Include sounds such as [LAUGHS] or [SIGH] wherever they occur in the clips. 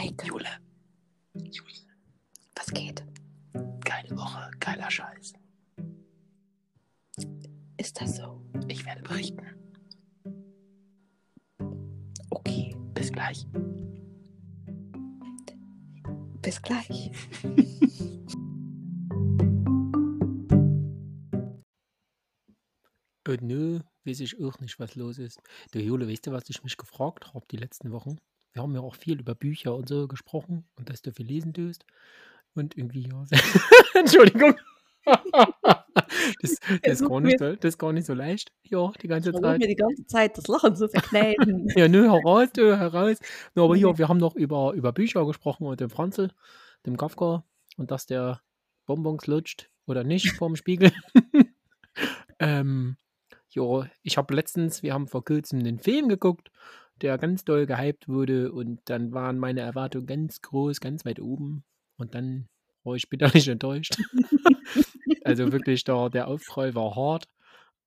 Maike, Jule, was geht? geile Woche, geiler Scheiß. Ist das so? Ich werde berichten. Okay, Bis gleich. bis gleich. [LAUGHS] Äh, nö, weiß ich auch nicht, was los ist. Der Jule, weißt du, was ich mich gefragt habe die letzten Wochen? Wir haben ja auch viel über Bücher und so gesprochen und dass du viel lesen tust. Und irgendwie, ja. [LAUGHS] Entschuldigung. das, [LAUGHS] das, ist gar nicht so, das ist gar nicht so leicht. Ja, die ganze Versuch Zeit. mir die ganze Zeit das Lachen zu verkneifen. [LAUGHS] Ja, nö, heraus, du, heraus. No, aber hier, wir haben noch über, über Bücher gesprochen und dem Franzl, dem Kafka und dass der Bonbons lutscht oder nicht vorm Spiegel. ähm, ja, ich habe letztens, wir haben vor kurzem einen Film geguckt, der ganz doll gehypt wurde und dann waren meine Erwartungen ganz groß, ganz weit oben und dann war ich bitterlich [LAUGHS] enttäuscht. also wirklich, der, der Aufprall war hart.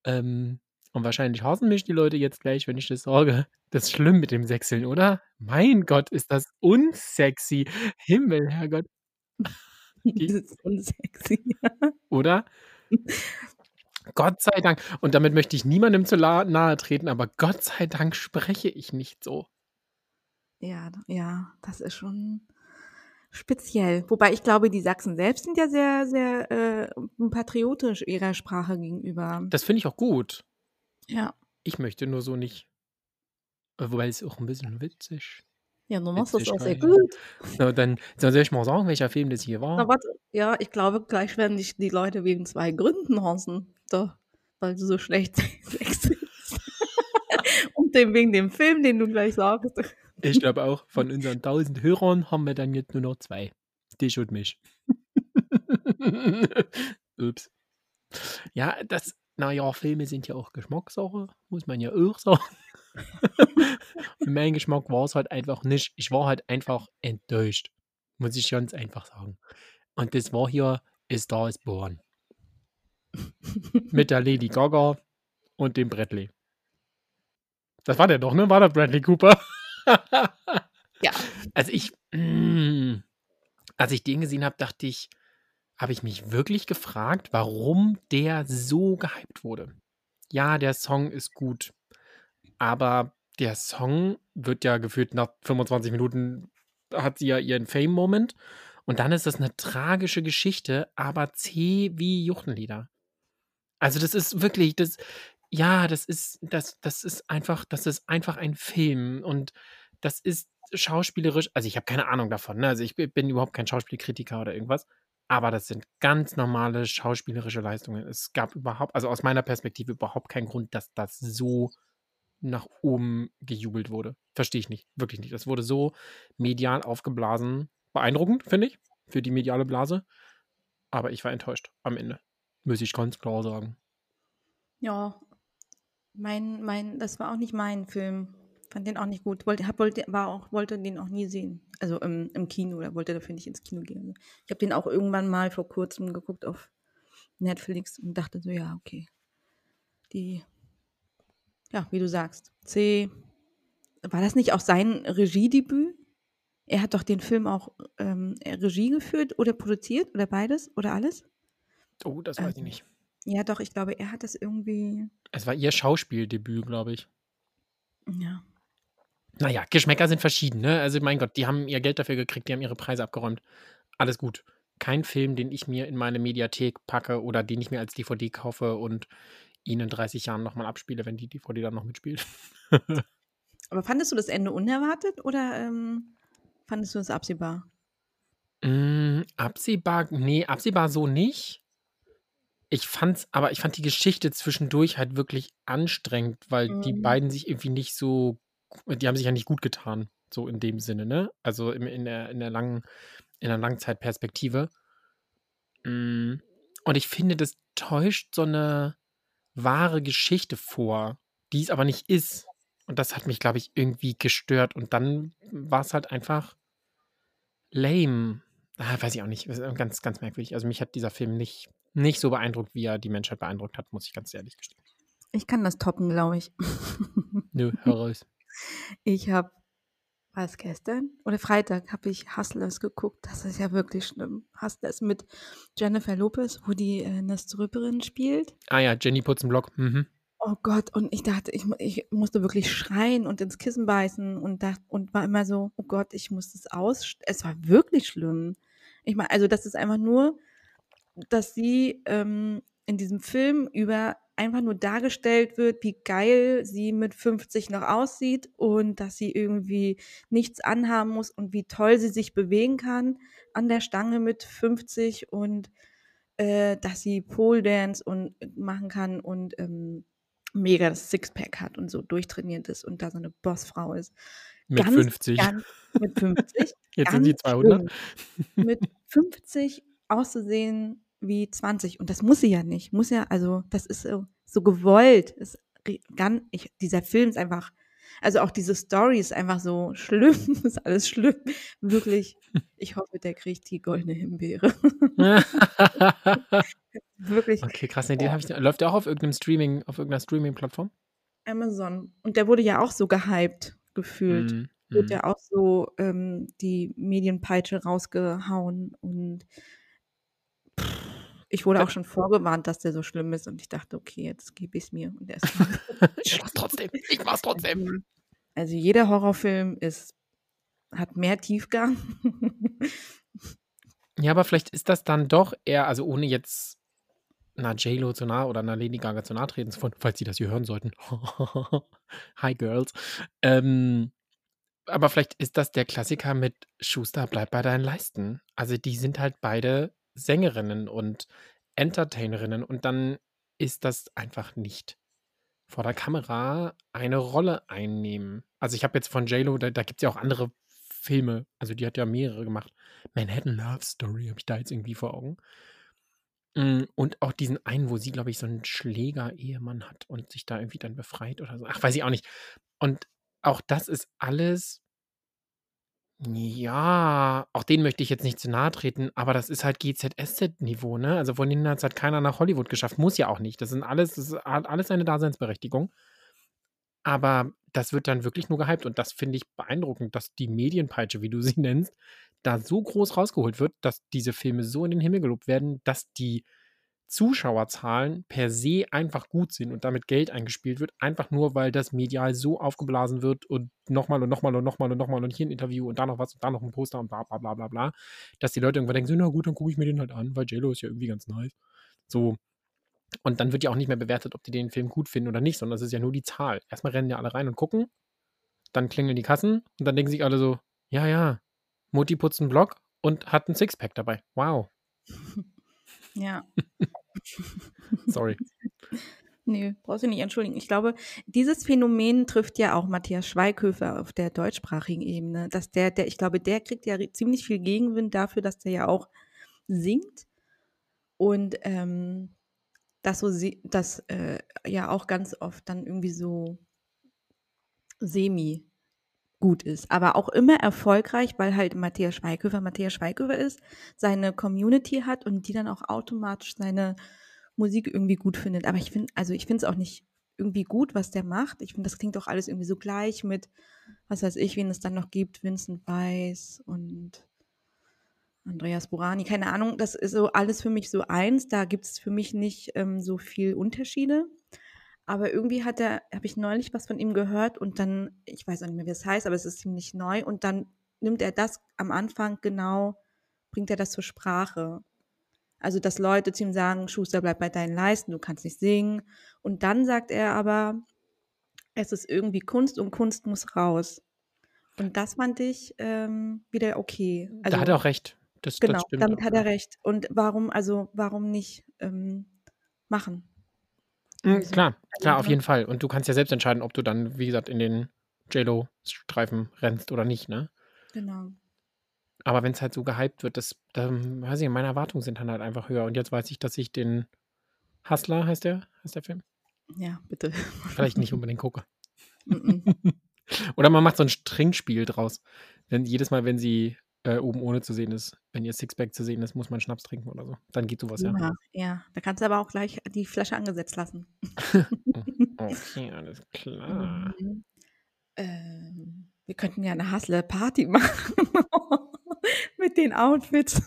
Ähm, und wahrscheinlich hassen mich die Leute jetzt gleich, wenn ich das sage. Das ist schlimm mit dem Sechseln, oder? Mein Gott, ist das unsexy. Himmel, Herrgott. [LAUGHS] das ist unsexy. Oder? [LAUGHS] Gott sei Dank. Und damit möchte ich niemandem zu nahe treten, aber Gott sei Dank spreche ich nicht so. Ja, ja, das ist schon speziell. Wobei ich glaube, die Sachsen selbst sind ja sehr, sehr äh, patriotisch ihrer Sprache gegenüber. Das finde ich auch gut. Ja. Ich möchte nur so nicht. Äh, Wobei es auch ein bisschen witzig. Ja, du machst das Witzig, auch sehr gut. So, dann, soll ich mal sagen, welcher Film das hier war. Na, warte. Ja, ich glaube, gleich werden dich die Leute wegen zwei Gründen hassen. Da, weil du so schlecht [LAUGHS] sexist. Und dem, wegen dem Film, den du gleich sagst. Ich glaube auch, von unseren 1000 Hörern haben wir dann jetzt nur noch zwei. Dich und mich. [LAUGHS] Ups. Ja, das, naja, Filme sind ja auch Geschmackssache, muss man ja auch sagen. Für meinen Geschmack war es halt einfach nicht. Ich war halt einfach enttäuscht. Muss ich ganz einfach sagen. Und das war hier A Star is Born. Mit der Lady Gaga und dem Bradley. Das war der doch, ne? War der Bradley Cooper? Ja. Also ich, mm, als ich den gesehen habe, dachte ich, habe ich mich wirklich gefragt, warum der so gehypt wurde. Ja, der Song ist gut, aber der Song wird ja gefühlt nach 25 Minuten hat sie ja ihren Fame-Moment und dann ist das eine tragische Geschichte, aber zäh wie Juchtenlieder. Also das ist wirklich, das, ja, das ist, das, das ist einfach, das ist einfach ein Film und das ist schauspielerisch, also ich habe keine Ahnung davon, ne? also ich bin bin überhaupt kein Schauspielkritiker oder irgendwas, aber das sind ganz normale schauspielerische Leistungen. Es gab überhaupt, also aus meiner Perspektive überhaupt keinen Grund, dass das so nach oben gejubelt wurde. Verstehe ich nicht, wirklich nicht. Das wurde so medial aufgeblasen. Beeindruckend, finde ich, für die mediale Blase. Aber ich war enttäuscht am Ende. Muss ich ganz klar sagen. Ja, mein, mein, das war auch nicht mein Film. Fand den auch nicht gut. Wollte, hab, wollte, war auch, wollte den auch nie sehen. Also im, im Kino, oder wollte dafür nicht ins Kino gehen. Ich habe den auch irgendwann mal vor kurzem geguckt auf Netflix und dachte so, ja, okay. Die, ja, wie du sagst. C. War das nicht auch sein Regiedebüt? Er hat doch den Film auch ähm, Regie geführt oder produziert oder beides oder alles? Oh, das weiß ich Ähm, nicht. Ja, doch, ich glaube, er hat das irgendwie. Es war ihr Schauspieldebüt, glaube ich. Ja. Naja, Geschmäcker sind verschieden, ne? Also, mein Gott, die haben ihr Geld dafür gekriegt, die haben ihre Preise abgeräumt. Alles gut. Kein Film, den ich mir in meine Mediathek packe oder den ich mir als DVD kaufe und ihn in 30 Jahren nochmal abspiele, wenn die DVD dann noch mitspielt. [LAUGHS] Aber fandest du das Ende unerwartet oder ähm, fandest du es absehbar? Mm, absehbar, nee, absehbar so nicht. Ich fand's, aber ich fand die Geschichte zwischendurch halt wirklich anstrengend, weil die Mhm. beiden sich irgendwie nicht so, die haben sich ja nicht gut getan, so in dem Sinne, ne? Also im, in der, in der langen, in der Langzeitperspektive. Mm, Und ich finde, das täuscht so eine wahre Geschichte vor, die es aber nicht ist. Und das hat mich, glaube ich, irgendwie gestört. Und dann war es halt einfach lame. Ah, weiß ich auch nicht. Ganz, ganz merkwürdig. Also mich hat dieser Film nicht, nicht so beeindruckt, wie er die Menschheit beeindruckt hat, muss ich ganz ehrlich gestehen. Ich kann das toppen, glaube ich. Nö, heraus. [LAUGHS] Ich habe war es gestern oder Freitag habe ich Hustlers geguckt. Das ist ja wirklich schlimm. Hustlers mit Jennifer Lopez, wo die äh, eine Stripperin spielt. Ah ja, Jenny Putzenblock. Mhm. Oh Gott, und ich dachte, ich, ich musste wirklich schreien und ins Kissen beißen und dachte, und war immer so, oh Gott, ich muss das aus. Es war wirklich schlimm. Ich meine, also das ist einfach nur, dass sie ähm, in diesem Film über einfach nur dargestellt wird, wie geil sie mit 50 noch aussieht und dass sie irgendwie nichts anhaben muss und wie toll sie sich bewegen kann an der Stange mit 50 und äh, dass sie Pole Dance und machen kann und ähm, mega das Sixpack hat und so durchtrainiert ist und da so eine Bossfrau ist. Mit Ganz, 50. Ganz, mit 50. [LAUGHS] Jetzt sind sie ganz 200. schlimm. Mit 50 auszusehen wie 20. Und das muss sie ja nicht. Muss ja, also, das ist so, so gewollt. Ist ganz, ich, dieser Film ist einfach, also auch diese Story ist einfach so [LAUGHS] schlimm. ist alles schlimm. Wirklich. [LAUGHS] Ich hoffe, der kriegt die goldene Himbeere. [LAUGHS] Wirklich. okay, krass. Nee, den ich, läuft der auch auf irgendeinem Streaming, auf irgendeiner Streaming-Plattform? Amazon. Und der wurde ja auch so gehypt, gefühlt. Mhm. Wird Mhm. ja auch so ähm, die Medienpeitsche rausgehauen und ich wurde Ja. auch schon vorgewarnt, dass der so schlimm ist und ich dachte, okay, jetzt gebe ich es mir. Und der ist [LAUGHS] ich mach's trotzdem. Ich mach's trotzdem. also jeder Horrorfilm ist, hat mehr Tiefgang. [LAUGHS] Ja, aber vielleicht ist das dann doch eher, also ohne jetzt einer J-Lo zu nahe oder einer Lady Gaga zu nahe treten zu wollen, falls sie das hier hören sollten. [LAUGHS] Hi, Girls. Ähm, aber vielleicht ist das der Klassiker mit Schuster, bleib bei deinen Leisten. Also die sind halt beide Sängerinnen und Entertainerinnen und dann ist das einfach nicht vor der Kamera eine Rolle einnehmen. Also ich habe jetzt von J-Lo, da, da gibt es ja auch andere Filme, also die hat ja mehrere gemacht. Manhattan Love Story habe ich da jetzt irgendwie vor Augen. Mm, Und auch diesen einen, wo sie, glaube ich, so einen Schläger-Ehemann hat und sich da irgendwie dann befreit oder so. Ach, weiß ich auch nicht. Und auch das ist alles, ja, auch denen möchte ich jetzt nicht zu nahe treten, aber das ist halt GZSZ-Niveau, ne? Also von denen hat es halt keiner nach Hollywood geschafft. Muss ja auch nicht. Das sind alles, das hat alles eine Daseinsberechtigung. Aber das wird dann wirklich nur gehypt und das finde ich beeindruckend, dass die Medienpeitsche, wie du sie [LAUGHS] nennst, da so groß rausgeholt wird, dass diese Filme so in den Himmel gelobt werden, dass die Zuschauerzahlen per se einfach gut sind und damit Geld eingespielt wird, einfach nur, weil das medial so aufgeblasen wird und nochmal und nochmal und nochmal und nochmal und hier ein Interview und da noch was und da noch ein Poster und bla bla bla bla bla, dass die Leute irgendwann denken, so, na gut, dann gucke ich mir den halt an, weil JLo ist ja irgendwie ganz nice. So. Und dann wird ja auch nicht mehr bewertet, ob die den Film gut finden oder nicht, sondern es ist ja nur die Zahl. Erstmal rennen ja alle rein und gucken, dann klingeln die Kassen und dann denken sich alle so, ja, ja, Mutti putzt einen Block und hat ein Sixpack dabei. Wow. [LAUGHS] ja. [LAUGHS] Sorry. Nö, brauchst du nicht entschuldigen. Ich glaube, dieses Phänomen trifft ja auch Matthias Schweighöfer auf der deutschsprachigen Ebene. Dass der, der, ich glaube, der kriegt ja ziemlich viel Gegenwind dafür, dass der ja auch singt. Und ähm, das so sie- das äh, ja auch ganz oft dann irgendwie so semi gut ist, aber auch immer erfolgreich, weil halt Matthias Schweighöfer Matthias Schweighöfer ist, seine Community hat und die dann auch automatisch seine Musik irgendwie gut findet. Aber ich finde, also ich finde es auch nicht irgendwie gut, was der macht. Ich finde, das klingt doch alles irgendwie so gleich mit, was weiß ich, wen es dann noch gibt, Vincent Weiss und Andreas Burani, keine Ahnung, das ist so alles für mich so eins. Da gibt es für mich nicht ähm, so viel Unterschiede. Aber irgendwie hat er, habe ich neulich was von ihm gehört und dann, ich weiß auch nicht mehr, wie es heißt, aber es ist ziemlich neu und dann nimmt er das am Anfang genau, bringt er das zur Sprache. Also, dass Leute zu ihm sagen, Schuster, bleib bei deinen Leisten, du kannst nicht singen. Und dann sagt er aber, es ist irgendwie Kunst und Kunst muss raus. Und das fand ich ähm, wieder okay. da hat er auch recht. Das, Genau, das stimmt damit auch, hat ja. er recht. Und warum, also warum nicht ähm, machen? Mhm, Irgendwie so. klar, klar, auf ne? jeden Fall. Und du kannst ja selbst entscheiden, ob du dann, wie gesagt, in den JLo-Streifen rennst oder nicht, ne? Genau. Aber wenn es halt so gehypt wird, das, dann, weiß ich, meine Erwartungen sind dann halt einfach höher. Und jetzt weiß ich, dass ich den Hustler, heißt der, heißt der Film, Ja, bitte. vielleicht nicht unbedingt gucke. [LAUGHS] [LAUGHS] Oder man macht so ein Trinkspiel draus. Wenn jedes Mal, wenn sie äh, oben ohne zu sehen ist, wenn ihr Sixpack zu sehen ist, muss man Schnaps trinken oder so. Dann geht sowas, ja. ja, ja, da kannst du aber auch gleich die Flasche angesetzt lassen. [LAUGHS] Okay, alles klar. Mhm. Ähm, Wir könnten ja eine Hustler-Party machen. Mit den Outfits.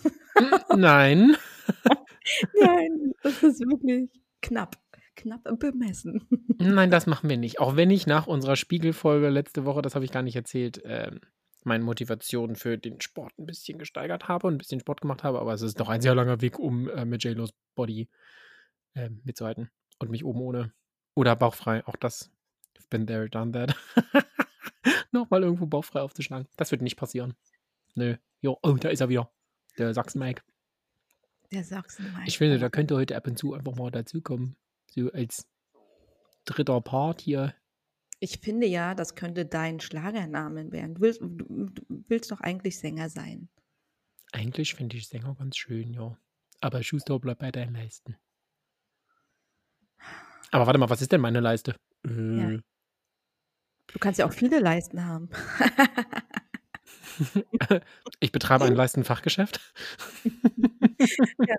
Nein. [LAUGHS] Nein, das ist wirklich knapp. Knapp bemessen. Nein, das machen wir nicht. Auch wenn ich nach unserer Spiegelfolge letzte Woche, das habe ich gar nicht erzählt, ähm, meine Motivation für den Sport ein bisschen gesteigert habe und ein bisschen Sport gemacht habe, aber es ist noch ein sehr langer Weg, um äh, mit J-Los Body äh, mitzuhalten und mich oben ohne oder bauchfrei, auch das, I've been there, done that, [LAUGHS] nochmal irgendwo bauchfrei aufzuschlagen. Das wird nicht passieren. Nö. Jo, oh, da ist er wieder. Der Sachsen-Mike. Der Sachsen. Ich finde, da könnte heute ab und zu einfach mal dazukommen. So als dritter Part hier. Ich finde ja, das könnte dein Schlagername werden. Du willst, du, du willst doch eigentlich Sänger sein. Eigentlich finde ich Sänger ganz schön, ja. Aber Schuster bleibt bei deinen Leisten. Aber warte mal, was ist denn meine Leiste? Ja. Äh, Du kannst ja auch viele Leisten haben. [LAUGHS] [LAUGHS] ich betreibe ein Leistenfachgeschäft. ja.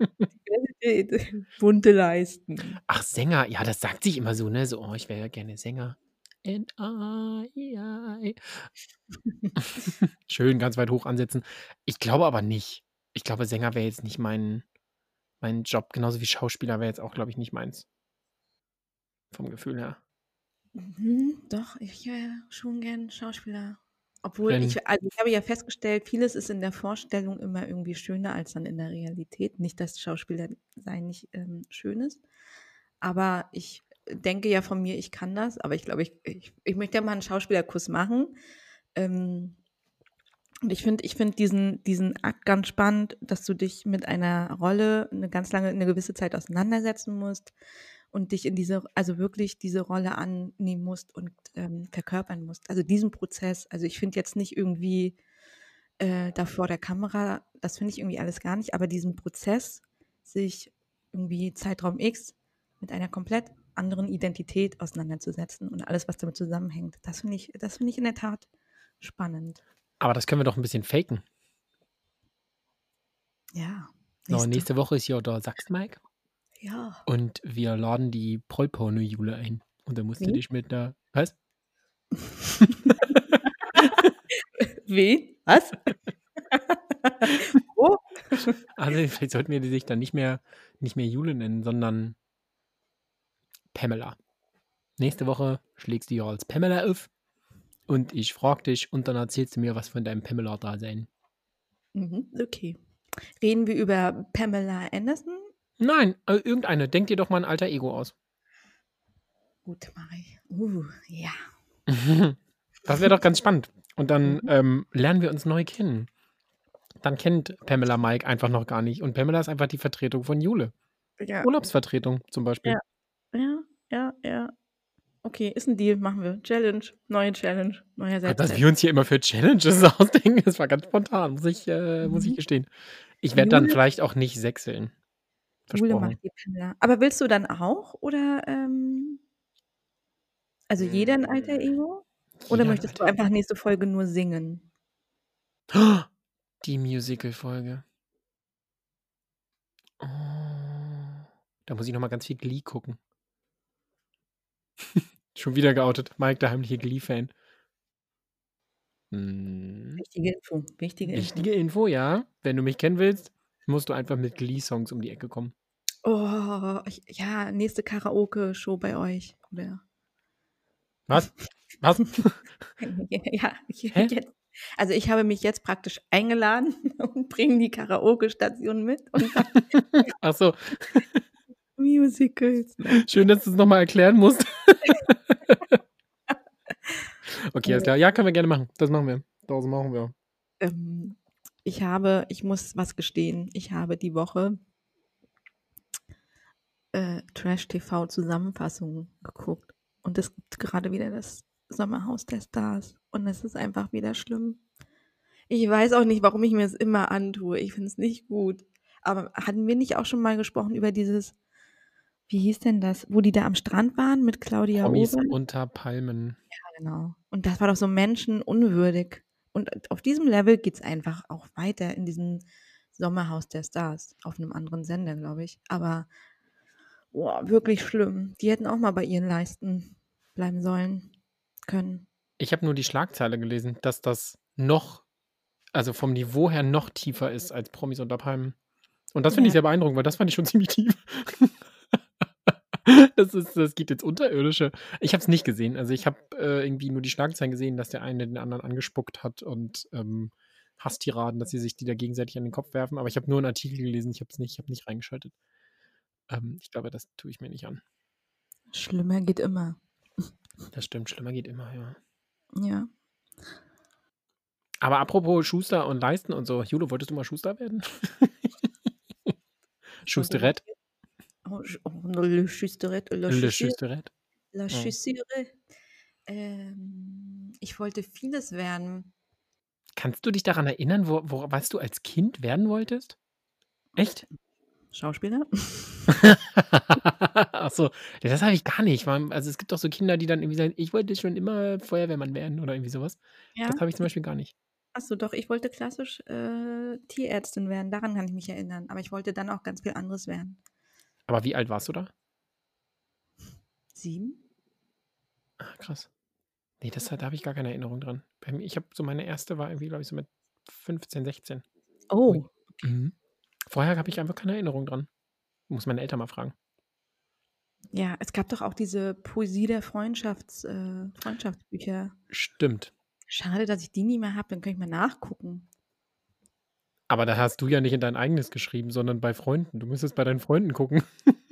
Bunte Leisten. Ach, Sänger. Ja, das sagt sich immer so, ne? So, oh, ich wäre ja gerne Sänger. N-I-I. Schön, ganz weit hoch ansetzen. Ich glaube aber nicht. Ich glaube, Sänger wäre jetzt nicht mein, mein Job. Genauso wie Schauspieler wäre jetzt auch, glaube ich, nicht meins. Vom Gefühl her. Mhm, doch, ich wäre schon gern Schauspieler. Obwohl Wenn- ich, also ich habe ja festgestellt, vieles ist in der Vorstellung immer irgendwie schöner als dann in der Realität. Nicht, dass Schauspieler sein nicht ähm, schön ist, aber ich denke ja von mir, ich kann das. Aber ich glaube, ich, ich, ich möchte ja mal einen Schauspielerkurs machen. Ähm, und ich finde, ich finde diesen, diesen Akt ganz spannend, dass du dich mit einer Rolle eine ganz lange, eine gewisse Zeit auseinandersetzen musst und dich in diese, also wirklich diese Rolle annehmen musst und ähm, verkörpern musst. Also diesen Prozess, also ich finde jetzt nicht irgendwie äh, da vor der Kamera, das finde ich irgendwie alles gar nicht, aber diesen Prozess, sich irgendwie Zeitraum X mit einer komplett anderen Identität auseinanderzusetzen und alles, was damit zusammenhängt, das finde ich, das finde ich in der Tat spannend. Aber das können wir doch ein bisschen faken. Ja. So, nächste Woche ist ja der Sachs-Mike Ja. und wir laden die Prollporno-Jule ein. Und dann musst du Wie? dich mit der. [LAUGHS] Was? Wen? Was? Wo? Also, vielleicht sollten wir die sich dann nicht mehr, nicht mehr Jule nennen, sondern Pamela. Nächste Woche schlägst du ja als Pamela auf und ich frage dich und dann erzählst du mir was von deinem Pamela-Dasein. Mhm, okay. Reden wir über Pamela Anderson? Nein, äh, irgendeine. Denk dir doch mal ein alter Ego aus. Gut, Marie. Uh, ja. [LAUGHS] Das wäre doch ganz spannend. Und dann Mhm. ähm, lernen wir uns neu kennen. Dann kennt Pamela Mike einfach noch gar nicht. Und Pamela ist einfach die Vertretung von Jule. Ja, Urlaubsvertretung zum Beispiel. Ja. ja, ja, ja. Okay, ist ein Deal, machen wir. Challenge, neue Challenge, neuer Gott, dass wir uns hier immer für Challenges [LAUGHS] ausdenken, das war ganz spontan, muss ich, äh, muss ich Mhm. gestehen. Ich werde dann vielleicht auch nicht sechseln. Versprochen. macht die Pamela. Aber willst du dann auch? Oder, ähm, also jeder ein alter Ego? Oder Jeder möchtest du einfach nächste Folge nur singen? [GASPS] Die Musical-Folge. Oh, da muss ich nochmal ganz viel Glee gucken. [LAUGHS] Schon wieder geoutet. Mike, der heimliche Glee-Fan. Hm. Wichtige Info, wichtige Info. Wichtige Info, ja. Wenn du mich kennen willst, musst du einfach mit Glee-Songs um die Ecke kommen. Oh, ich, ja, nächste Karaoke-Show bei euch. Oder? Was? Was? [LAUGHS] ja, ich, jetzt, also ich habe mich jetzt praktisch eingeladen [LAUGHS] und bringe die Karaoke-Station mit und [LAUGHS] Ach so, Musicals. schön, dass du es nochmal erklären musst. okay, alles klar. Ja, können wir gerne machen. Das machen wir. Das machen wir. Ähm, ich habe, ich muss was gestehen, ich habe die Woche äh, Trash-TV-Zusammenfassungen geguckt und es gibt gerade wieder das Sommerhaus der Stars und es ist einfach wieder schlimm. Ich weiß auch nicht, warum ich mir das immer antue. Ich finde es nicht gut. Aber hatten wir nicht auch schon mal gesprochen über dieses, wie hieß denn das, wo die da am Strand waren mit Claudia Promis Obert? unter Palmen. Genau. Und das war doch so menschenunwürdig. Und auf diesem Level geht es einfach auch weiter in diesem Sommerhaus der Stars. Auf einem anderen Sender, glaube ich. Aber boah, wirklich schlimm. Die hätten auch mal bei ihren Leisten bleiben sollen können. Ich habe nur die Schlagzeile gelesen, dass das noch, also vom Niveau her noch tiefer ist als Promis unter Palmen. Und das finde ich Ja. sehr beeindruckend, weil das fand ich schon [LAUGHS] ziemlich tief. [LAUGHS] das, ist, das geht ins Unterirdische. Ich habe es nicht gesehen. Also ich habe äh, irgendwie nur die Schlagzeilen gesehen, dass der eine den anderen angespuckt hat und ähm, Hasstiraden, dass sie sich die da gegenseitig an den Kopf werfen. Aber ich habe nur einen Artikel gelesen, ich habe es nicht, ich habe nicht reingeschaltet. Ähm, ich glaube, das tue ich mir nicht an. Schlimmer geht immer. [LAUGHS] Das stimmt, schlimmer geht immer, ja. Ja. Aber apropos Schuster und Leisten und so, Jule, wolltest du mal Schuster werden? [LAUGHS] Schusterett? Oh, oh, le Schüsteret, le Le Schusterett? la Oh. Chaussure. Ähm, ich wollte vieles werden. Kannst du dich daran erinnern, wo, wo, was du als Kind werden wolltest? Echt? Schauspieler? [LAUGHS] Achso, das habe ich gar nicht. Also es gibt doch so Kinder, die dann irgendwie sagen, ich wollte schon immer Feuerwehrmann werden oder irgendwie sowas. Ja. Das habe ich zum Beispiel gar nicht. Achso, doch, ich wollte klassisch äh, Tierärztin werden. Daran kann ich mich erinnern. Aber ich wollte dann auch ganz viel anderes werden. Aber wie alt warst du da? Sieben? Ah, krass. Nee, das, da habe ich gar keine Erinnerung dran. Bei mir, ich habe so meine erste war irgendwie, glaube ich, so mit 15, 16. Oh. Mhm. Vorher habe ich einfach keine Erinnerung dran. Muss meine Eltern mal fragen. Ja, es gab doch auch diese Poesie der Freundschafts, äh, Freundschaftsbücher. Stimmt. Schade, dass ich die nie mehr habe. Dann kann ich mal nachgucken. Aber da hast du ja nicht in dein eigenes geschrieben, sondern bei Freunden. Du müsstest bei deinen Freunden gucken. [LAUGHS]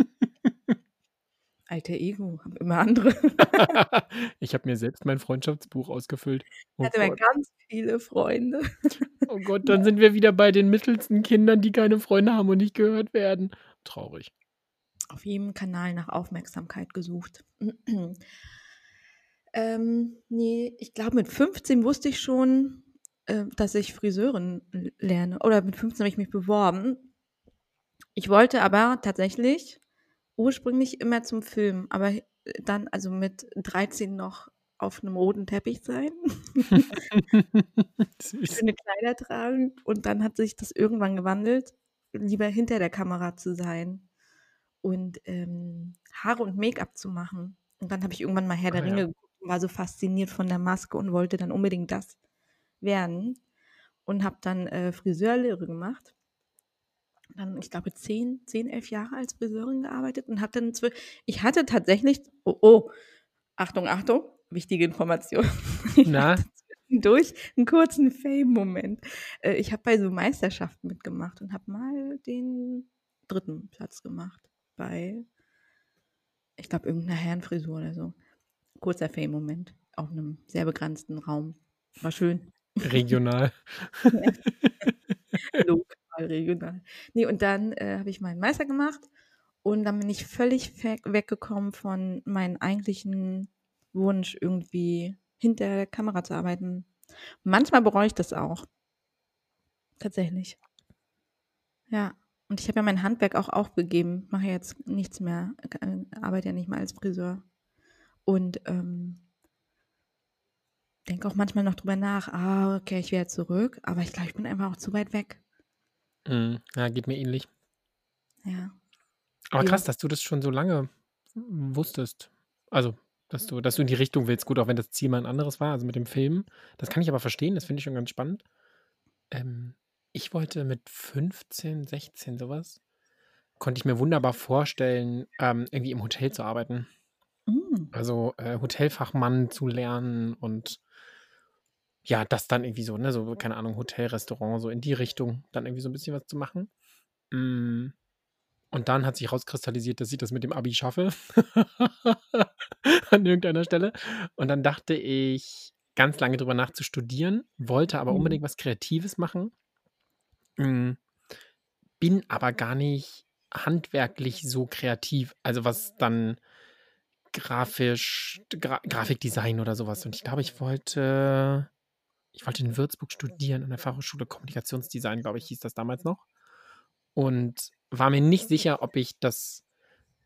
Alter Ego, habe immer andere. [LAUGHS] ich habe mir selbst mein Freundschaftsbuch ausgefüllt. Ich Oh hatte aber Gott. ganz viele Freunde. [LAUGHS] oh Gott, dann sind wir wieder bei den mittelsten Kindern, die keine Freunde haben und nicht gehört werden. Traurig. Auf jedem Kanal nach Aufmerksamkeit gesucht. [CLEARS THROAT] ähm, nee, ich glaube, mit 15 wusste ich schon, äh, dass ich Friseurin lerne. Oder mit 15 habe ich mich beworben. Ich wollte aber tatsächlich ursprünglich immer zum Film, aber dann also mit 13 noch auf einem roten Teppich sein, [LAUGHS] schöne Kleider tragen und dann hat sich das irgendwann gewandelt, lieber hinter der Kamera zu sein und ähm, Haare und Make-up zu machen. Und dann habe ich irgendwann mal Herr der Ah, ja. Ringe geguckt und war so fasziniert von der Maske und wollte dann unbedingt das werden und habe dann äh, Friseurlehre gemacht. Dann, ich glaube, zehn, zehn, elf Jahre als Friseurin gearbeitet und habe dann, zwi- ich hatte tatsächlich, oh, oh, Achtung, Achtung, wichtige Information. [LAUGHS] Na? zwischendurch einen kurzen Fame-Moment. Äh, Ich habe bei so Meisterschaften mitgemacht und habe mal den dritten Platz gemacht bei, ich glaube, irgendeiner Herrenfrisur oder so. Kurzer Fame-Moment auf einem sehr begrenzten Raum. War schön. Regional. [LAUGHS] Lokal, regional. Nee, und dann äh, habe ich meinen Meister gemacht und dann bin ich völlig weggekommen von meinem eigentlichen Wunsch, irgendwie hinter der Kamera zu arbeiten. Manchmal bereue ich das auch. Tatsächlich. Ja. Und ich habe ja mein Handwerk auch aufgegeben. Mache jetzt nichts mehr. äh, Arbeite ja nicht mehr als Friseur. Und ähm, denke auch manchmal noch drüber nach, ah, okay, ich wäre zurück, aber ich glaube, ich bin einfach auch zu weit weg. Mm, Ja, geht mir ähnlich. Ja. Aber Ja. krass, dass du das schon so lange wusstest. Also, dass du, dass du in die Richtung willst. Gut, auch wenn das Ziel mal ein anderes war, also mit dem Film. Das kann ich aber verstehen, das finde ich schon ganz spannend. Ähm, ich wollte mit 15, 16 sowas, konnte ich mir wunderbar vorstellen, ähm, irgendwie im Hotel zu arbeiten. Mm. Also äh, Hotelfachmann zu lernen und ja, das dann irgendwie so, ne, so, keine Ahnung, Hotel, Restaurant, so in die Richtung, dann irgendwie so ein bisschen was zu machen. Mm. Und dann hat sich rauskristallisiert, dass ich das mit dem Abi schaffe. [LAUGHS] An irgendeiner Stelle. Und dann dachte ich ganz lange drüber nach zu studieren, wollte aber Mhm. unbedingt was Kreatives machen. Mm. Bin aber gar nicht handwerklich so kreativ. Also was dann grafisch, Gra Grafikdesign oder sowas. Und ich glaube, ich wollte, ich wollte in Würzburg studieren, an der Fachhochschule Kommunikationsdesign, glaube ich, hieß das damals noch. Und war mir nicht sicher, ob ich das,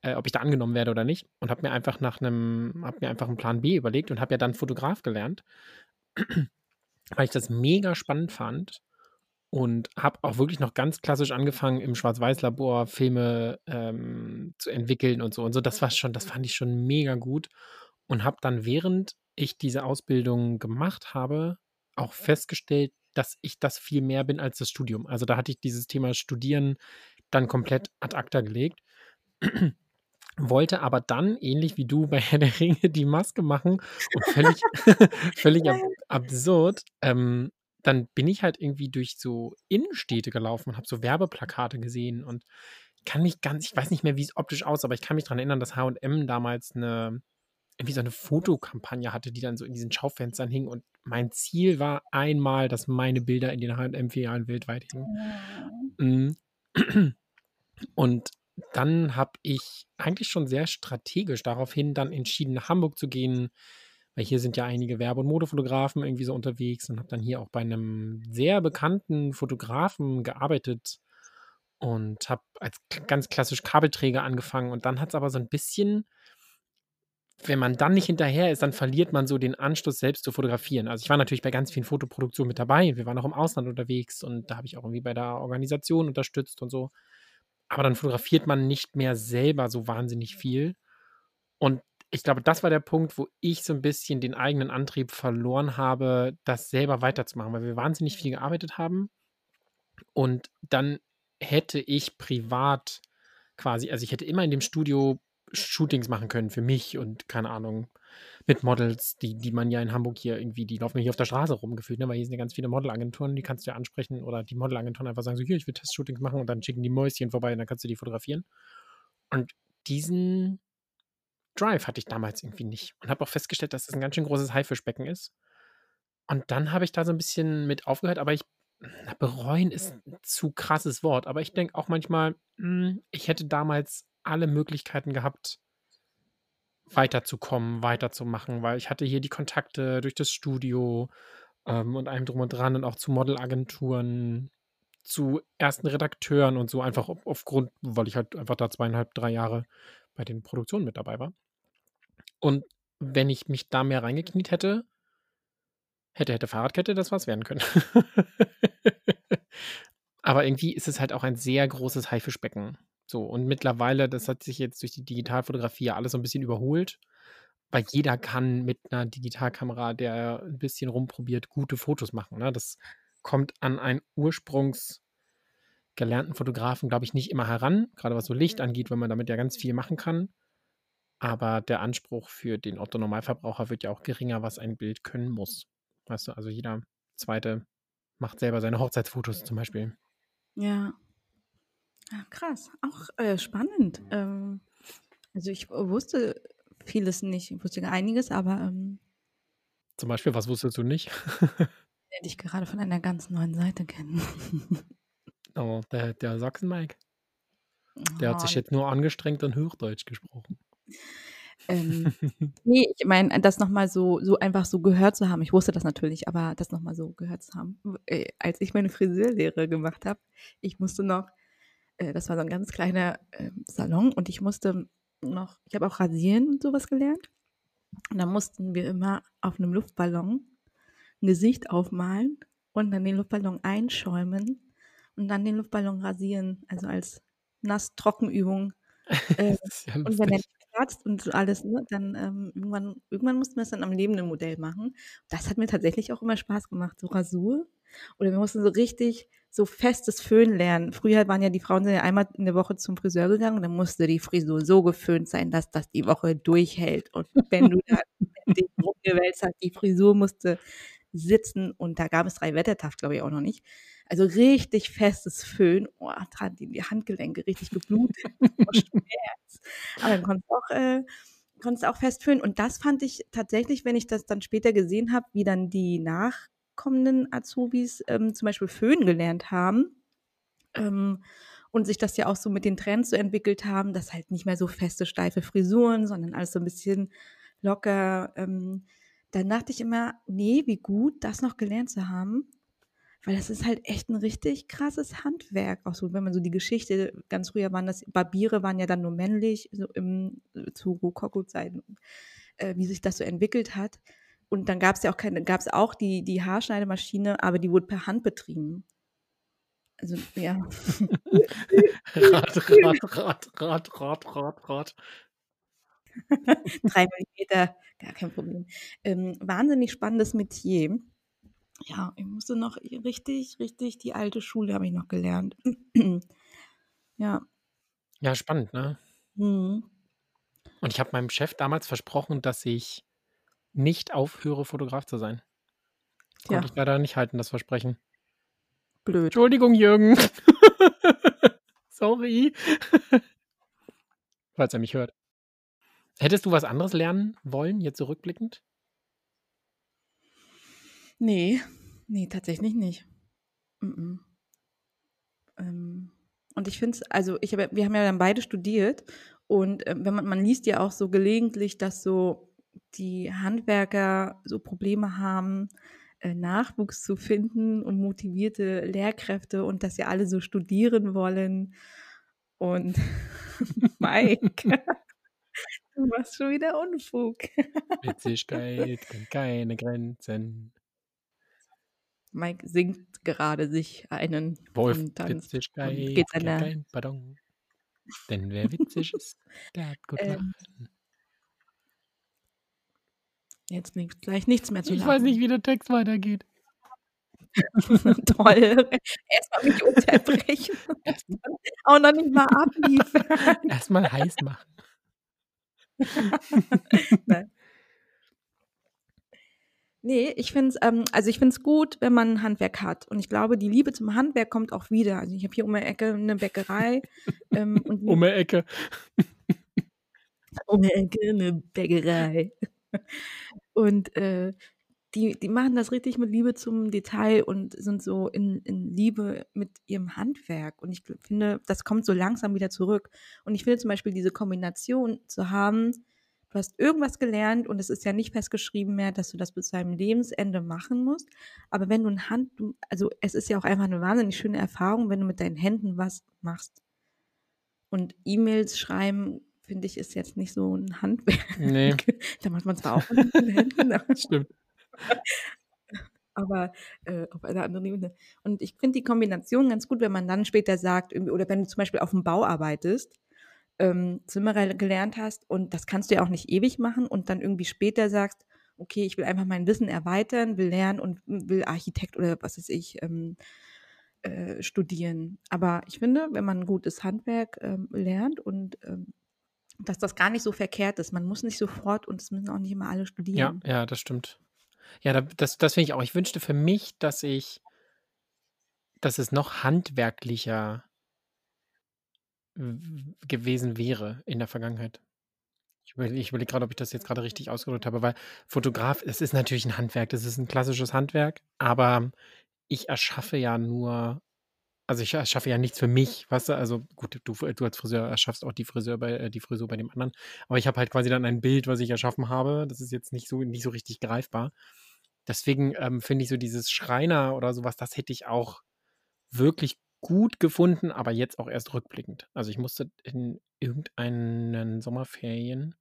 äh, ob ich da angenommen werde oder nicht. Und habe mir einfach nach einem, habe mir einfach einen Plan B überlegt und habe ja dann Fotograf gelernt, [CLEARS THROAT] weil ich das mega spannend fand. Und habe auch wirklich noch ganz klassisch angefangen, im Schwarz-Weiß-Labor Filme ähm, zu entwickeln und so. Und so, das war schon, das fand ich schon mega gut. und habe dann, während ich diese Ausbildung gemacht habe, auch festgestellt, dass ich das viel mehr bin als das Studium. Also da hatte ich dieses Thema Studieren dann komplett ad acta gelegt. Wollte aber dann, ähnlich wie du bei Herr der Ringe, die Maske machen und völlig, [LAUGHS] völlig ab absurd, ähm, dann bin ich halt irgendwie durch so Innenstädte gelaufen und habe so Werbeplakate gesehen und kann mich ganz, ich weiß nicht mehr, wie es optisch aussah, aber ich kann mich daran erinnern, dass H&M damals eine irgendwie so eine Fotokampagne hatte, die dann so in diesen Schaufenstern hing und mein Ziel war einmal, dass meine Bilder in den H&M-Filialen weltweit hingen. Mhm. [CLEARS THROAT] Und dann habe ich eigentlich schon sehr strategisch daraufhin dann entschieden, nach Hamburg zu gehen, weil hier sind ja einige Werbe- und Modefotografen irgendwie so unterwegs und habe dann hier auch bei einem sehr bekannten Fotografen gearbeitet und habe als ganz klassisch Kabelträger angefangen und dann hat es aber so ein bisschen wenn man dann nicht hinterher ist, dann verliert man so den Anschluss, selbst zu fotografieren. Also ich war natürlich bei ganz vielen Fotoproduktionen mit dabei. Wir waren auch im Ausland unterwegs und da habe ich auch irgendwie bei der Organisation unterstützt und so. Aber dann fotografiert man nicht mehr selber so wahnsinnig viel. Und ich glaube, das war der Punkt, wo ich so ein bisschen den eigenen Antrieb verloren habe, das selber weiterzumachen, weil wir wahnsinnig viel gearbeitet haben. Und dann hätte ich privat quasi, also ich hätte immer in dem Studio Shootings machen können für mich und keine Ahnung, mit Models, die, die man ja in Hamburg hier irgendwie, die laufen ja hier auf der Straße rumgefühlt, ne? weil hier sind ja ganz viele Modelagenturen, die kannst du ja ansprechen oder die Modelagenturen einfach sagen so, hier, ich will Testshootings machen und dann schicken die Mäuschen vorbei und dann kannst du die fotografieren. Und diesen Drive hatte ich damals irgendwie nicht und habe auch festgestellt, dass das ein ganz schön großes Haifischbecken ist. Und dann habe ich da so ein bisschen mit aufgehört, aber ich na, bereuen ist ein zu krasses Wort, aber ich denke auch manchmal, mh, hm, ich hätte damals alle Möglichkeiten gehabt, weiterzukommen, weiterzumachen, weil ich hatte hier die Kontakte durch das Studio ähm, und allem drum und dran und auch zu Modelagenturen, zu ersten Redakteuren und so einfach auf, aufgrund, weil ich halt einfach da zweieinhalb, drei Jahre bei den Produktionen mit dabei war. Und wenn ich mich da mehr reingekniet hätte, hätte, hätte Fahrradkette, das was werden können. [LAUGHS] Aber irgendwie ist es halt auch ein sehr großes Haifischbecken. So, und mittlerweile, das hat sich jetzt durch die Digitalfotografie ja alles so ein bisschen überholt, weil jeder kann mit einer Digitalkamera, der ein bisschen rumprobiert, gute Fotos machen. Ne? Das kommt an einen ursprungsgelernten Fotografen, glaube ich, nicht immer heran, gerade was so Licht angeht, weil man damit ja ganz viel machen kann. Aber der Anspruch für den Otto-Normalverbraucher wird ja auch geringer, was ein Bild können muss. Weißt du, also jeder Zweite macht selber seine Hochzeitsfotos zum Beispiel. Ja. Ja, krass, auch äh, spannend. Ähm, also ich wusste vieles nicht, ich wusste einiges, aber ähm, Zum Beispiel, was wusstest du nicht? [LAUGHS] lerne dich gerade von einer ganz neuen Seite kennen. [LAUGHS] Oh, der, der Sachsen-Mike. Der hat sich Oh, jetzt nur angestrengt und Hochdeutsch gesprochen. Ähm, [LAUGHS] nee, ich meine, das nochmal so, so einfach so gehört zu haben. Ich wusste das natürlich, aber das nochmal so gehört zu haben. Äh, als ich meine Friseurlehre gemacht habe, ich musste noch äh, das war so ein ganz kleiner äh, Salon und ich musste noch, ich habe auch Rasieren und sowas gelernt. Und da mussten wir immer auf einem Luftballon ein Gesicht aufmalen und dann den Luftballon einschäumen und dann den Luftballon rasieren, also als Nass-Trockenübung. Äh, [LAUGHS] Das ist ja und wenn er. Platzt und alles, ne, dann ähm, irgendwann, irgendwann mussten wir es dann am lebenden Modell machen. Das hat mir tatsächlich auch immer Spaß gemacht, so Rasur. Oder wir mussten so richtig so festes Föhn lernen. Früher waren ja die Frauen sind ja einmal in der Woche zum Friseur gegangen und dann musste die Frisur so geföhnt sein, dass das die Woche durchhält. Und wenn du da [LAUGHS] den rumgewälzt hast, die Frisur musste sitzen und da gab es drei Wettertaft, glaube ich, auch noch nicht. Also richtig festes Föhn. Oh, da hat die, Handgelenke richtig geblutet. Aber dann konntest du auch, äh, konntest auch fest föhnen. Und das fand ich tatsächlich, wenn ich das dann später gesehen habe, wie dann die nachkommenden Azubis ähm, zum Beispiel Föhn gelernt haben. Ähm, und sich das ja auch so mit den Trends so entwickelt haben, dass halt nicht mehr so feste, steife Frisuren, sondern alles so ein bisschen locker. Ähm, dann dachte ich immer, nee, wie gut, das noch gelernt zu haben. Weil das ist halt echt ein richtig krasses Handwerk. Auch so, wenn man so die Geschichte, ganz früher waren das, Barbiere waren ja dann nur männlich, so im, zu Rokoko-Zeiten, äh, wie sich das so entwickelt hat. Und dann gab es ja auch keine, gab es auch die, die Haarschneidemaschine, aber die wurde per Hand betrieben. Also, ja. [LAUGHS] Rat, Rat, Rat, Rat, Rat, Rat, Rat. 3 [LAUGHS] Millimeter, gar kein Problem. Ähm, wahnsinnig spannendes Metier. Ja, ich musste noch richtig, richtig die alte Schule habe ich noch gelernt. [CLEARS THROAT] Ja. Ja, spannend, ne? Mhm. Und ich habe meinem Chef damals versprochen, dass ich nicht aufhöre, Fotograf zu sein. Konnte Tja. ich leider nicht halten, das Versprechen. Blöd. Entschuldigung, Jürgen. [LAUGHS] Sorry. [LAUGHS] Falls er mich hört. Hättest du was anderes lernen wollen, jetzt zurückblickend? Ne, ne, tatsächlich nicht. Mm-mm. Ähm, und ich finde es, also ich habe, wir haben ja dann beide studiert und äh, wenn man, man liest ja auch so gelegentlich, dass so die Handwerker so Probleme haben, äh, Nachwuchs zu finden und motivierte Lehrkräfte und dass ja alle so studieren wollen. Und [LAUGHS] Mike, du machst schon wieder Unfug. Witzigkeit kennt keine Grenzen. Mike singt gerade sich einen Wolf, und tanzt und Witzigkeit geht kein Pardon. Denn wer witzig ist, der hat gut ähm, lachen. jetzt nicht, gleich nichts mehr zu Ich lachen. weiß nicht, wie der Text weitergeht. [LAUGHS] Toll. Erstmal mich unterbrechen [LAUGHS] und auch noch nicht mal abliefern. Erstmal heiß machen. [LAUGHS] Nein. Nee, ich finde es, ähm, also ich finde es gut, wenn man ein Handwerk hat. Und ich glaube, die Liebe zum Handwerk kommt auch wieder. Also ich habe hier um die Ecke eine Bäckerei. [LAUGHS] ähm, und Um die Ecke. um die Ecke eine Bäckerei. Und äh, die, die machen das richtig mit Liebe zum Detail und sind so in, in Liebe mit ihrem Handwerk. Und ich finde, das kommt so langsam wieder zurück. Und ich finde zum Beispiel diese Kombination zu haben, du hast irgendwas gelernt und es ist ja nicht festgeschrieben mehr, dass du das bis zu deinem Lebensende machen musst. Aber wenn du ein Hand, du- also es ist ja auch einfach eine wahnsinnig schöne Erfahrung, wenn du mit deinen Händen was machst. Und E-Mails schreiben, finde ich, ist jetzt nicht so ein Handwerk. Nee, [LAUGHS] Da macht man zwar auch mit den Händen, aber [LAUGHS] stimmt. aber äh, auf einer anderen Ebene. Und ich finde die Kombination ganz gut, wenn man dann später sagt, oder wenn du zum Beispiel auf dem Bau arbeitest, ähm, Zimmerer gelernt hast und das kannst du ja auch nicht ewig machen und dann irgendwie später sagst, okay, ich will einfach mein Wissen erweitern, will lernen und will Architekt oder was weiß ich ähm, äh, studieren. Aber ich finde, wenn man ein gutes Handwerk ähm, lernt und ähm, dass das gar nicht so verkehrt ist. Man muss nicht sofort und es müssen auch nicht immer alle Ja, studieren. ja, das stimmt. Ja, da, das, das finde ich auch. Ich wünschte für mich, dass ich, dass es noch handwerklicher gewesen wäre in der Vergangenheit. Ich überlege überleg gerade, ob ich das jetzt gerade richtig ausgedrückt habe, weil Fotograf, es ist natürlich ein Handwerk, das ist ein klassisches Handwerk, aber ich erschaffe ja nur, also ich erschaffe ja nichts für mich, weißt du, also gut, du, du als Friseur erschaffst auch die Friseur bei, äh, die Frisur bei dem anderen, aber ich habe halt quasi dann ein Bild, was ich erschaffen habe, das ist jetzt nicht so, nicht so richtig greifbar. Deswegen ähm, finde ich so dieses Schreiner oder sowas, das hätte ich auch wirklich gut gefunden, aber jetzt auch erst rückblickend. Also ich musste in irgendeinen Sommerferien,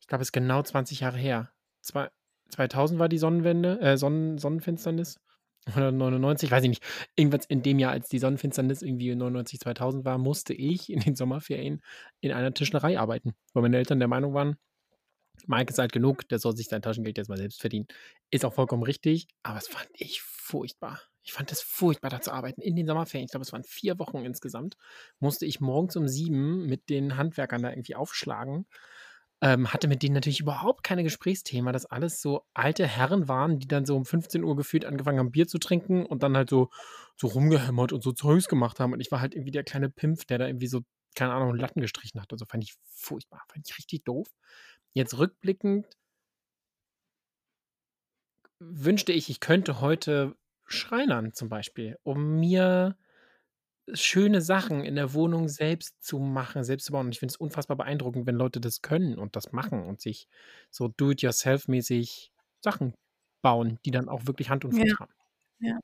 ich glaube, es ist genau 20 Jahre her. Zwei, 2000 war die Sonnenwende, äh, Sonnen, Sonnenfinsternis. [LAUGHS] Oder 99, weiß ich nicht. Irgendwas in dem Jahr, als die Sonnenfinsternis irgendwie 99, 2000 war, musste ich in den Sommerferien in einer Tischlerei arbeiten, weil meine Eltern der Meinung waren, Mike ist alt genug, der soll sich sein Taschengeld jetzt mal selbst verdienen. Ist auch vollkommen richtig, aber es fand ich furchtbar. Ich fand es furchtbar, da zu arbeiten. In den Sommerferien, ich glaube, es waren vier Wochen insgesamt, musste ich morgens um sieben mit den Handwerkern da irgendwie aufschlagen. Ähm, hatte mit denen natürlich überhaupt keine Gesprächsthema, dass alles so alte Herren waren, die dann so um 15 Uhr gefühlt angefangen haben, Bier zu trinken und dann halt so, so rumgehämmert und so Zeugs gemacht haben. Und ich war halt irgendwie der kleine Pimpf, der da irgendwie so, keine Ahnung, Latten gestrichen hat. Also fand ich furchtbar, fand ich richtig doof. Jetzt rückblickend wünschte ich, ich könnte heute Schreinern zum Beispiel, um mir schöne Sachen in der Wohnung selbst zu machen, selbst zu bauen. Und ich finde es unfassbar beeindruckend, wenn Leute das können und das machen und sich so do-it-yourself-mäßig Sachen bauen, die dann auch wirklich Hand und Fuß Ja, haben. ja,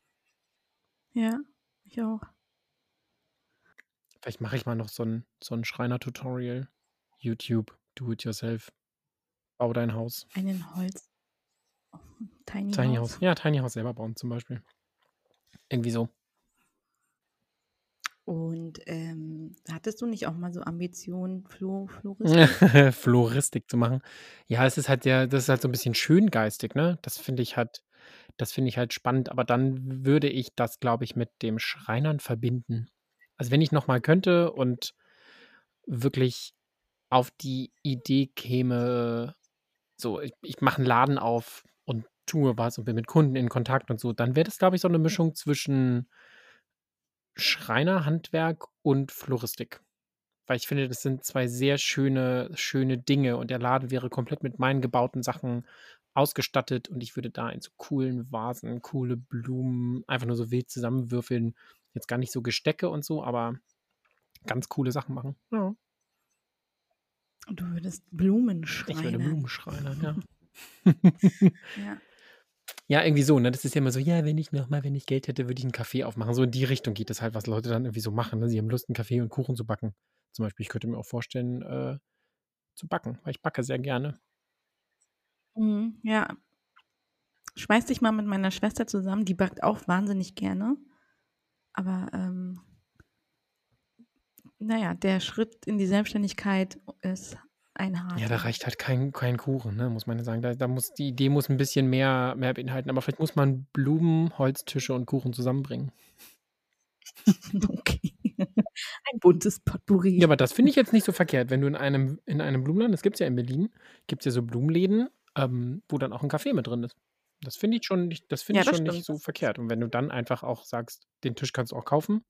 ja, ich auch. Vielleicht mache ich mal noch so ein, so ein Schreiner-Tutorial. YouTube, do-it-yourself. Bau dein Haus. Einen Holz. Tiny, Tiny House. House. Ja, Tiny House selber bauen zum Beispiel. Irgendwie so. Und ähm, hattest du nicht auch mal so Ambitionen, Flo, Floristik? [LAUGHS] Floristik zu machen. Ja, es ist halt sehr, das ist halt so ein bisschen schöngeistig, ne? Das finde ich halt, das finde ich halt spannend. Aber dann würde ich das, glaube ich, mit dem Schreinern verbinden. Also wenn ich noch mal könnte und wirklich auf die Idee käme, so, ich, ich mache einen Laden auf tue was und bin mit Kunden in Kontakt und so, dann wäre das, glaube ich, so eine Mischung zwischen Schreinerhandwerk und Floristik. Weil ich finde, das sind zwei sehr schöne, schöne Dinge und der Laden wäre komplett mit meinen gebauten Sachen ausgestattet und ich würde da in so coolen Vasen, coole Blumen, einfach nur so wild zusammenwürfeln. Jetzt gar nicht so Gestecke und so, aber ganz coole Sachen machen. Ja. Du würdest Blumen Ich würde. Blumen schreinern, ja. [LAUGHS] Ja. Ja, irgendwie so, ne? Das ist ja immer so, ja, wenn ich nochmal, wenn ich Geld hätte, würde ich einen Kaffee aufmachen. So in die Richtung geht es halt, was Leute dann irgendwie so machen. Ne? Sie haben Lust, einen Kaffee und Kuchen zu backen. Zum Beispiel, ich könnte mir auch vorstellen, äh, zu backen, weil ich backe sehr gerne. Mhm, ja. Schmeiß dich mal mit meiner Schwester zusammen, die backt auch wahnsinnig gerne. Aber ähm, naja, der Schritt in die Selbstständigkeit ist ein Ja, da reicht halt kein, kein Kuchen, ne? muss man ja sagen. Da, da muss, die Idee muss ein bisschen mehr, mehr beinhalten. Aber vielleicht muss man Blumen, Holztische und Kuchen zusammenbringen. [LAUGHS] Okay. Ein buntes Potpourri. Ja, aber das finde ich jetzt nicht so verkehrt. Wenn du in einem, in einem Blumenladen, das gibt es ja in Berlin, gibt es ja so Blumenläden, ähm, wo dann auch ein Kaffee mit drin ist. Das finde ich schon nicht, das finde Ja, ich das schon nicht so verkehrt. Und wenn du dann einfach auch sagst, den Tisch kannst du auch kaufen,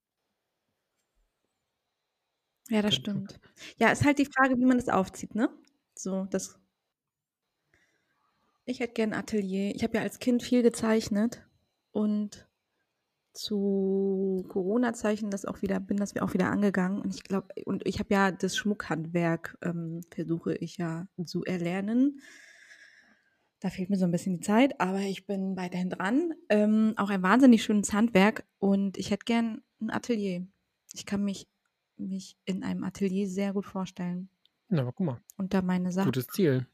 Ja, das stimmt. Ja, ist halt die Frage, wie man das aufzieht, ne? So, das. Ich hätte gern ein Atelier. Ich habe ja als Kind viel gezeichnet und zu Corona-Zeichen das auch wieder, bin das auch wieder angegangen. Und ich glaube, und ich habe ja das Schmuckhandwerk, ähm, versuche ich ja zu erlernen. Da fehlt mir so ein bisschen die Zeit, aber ich bin weiterhin dran. Ähm, auch ein wahnsinnig schönes Handwerk und ich hätte gern ein Atelier. Ich kann mich, mich in einem Atelier sehr gut vorstellen Na, aber guck mal, und da meine Sachen. gutes Ziel.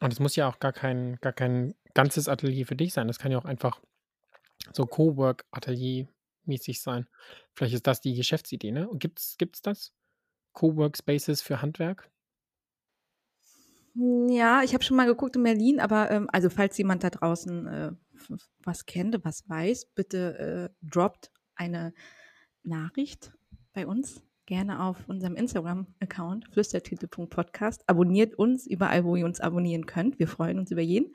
Und es muss ja auch gar kein, gar kein ganzes Atelier für dich sein. Das kann ja auch einfach so Cowork-Atelier-mäßig sein. Vielleicht ist das die Geschäftsidee, ne? Gibt es das? Cowork-Spaces für Handwerk? Ja, ich habe schon mal geguckt in Berlin, aber ähm, also falls jemand da draußen äh, was kennt, was weiß, bitte äh, droppt eine Nachricht bei uns. Gerne auf unserem Instagram-Account flüstertitel.podcast. Abonniert uns überall, wo ihr uns abonnieren könnt. Wir freuen uns über jeden.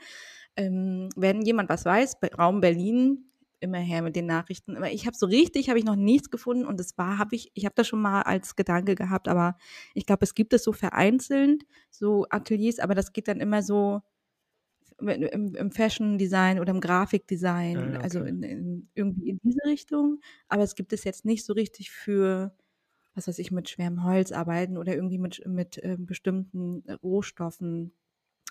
Ähm, wenn jemand was weiß, bei Raum Berlin, immer her mit den Nachrichten. Aber ich habe so richtig, habe ich noch nichts gefunden und das war, habe ich, ich habe das schon mal als Gedanke gehabt, aber ich glaube, es gibt es so vereinzelt, so Ateliers, aber das geht dann immer so im, im Fashion Design oder im Grafikdesign, Ja, also okay. in, in, irgendwie in diese Richtung. Aber es gibt es jetzt nicht so richtig für, was weiß ich, mit schwerem Holz arbeiten oder irgendwie mit, mit äh, bestimmten Rohstoffen.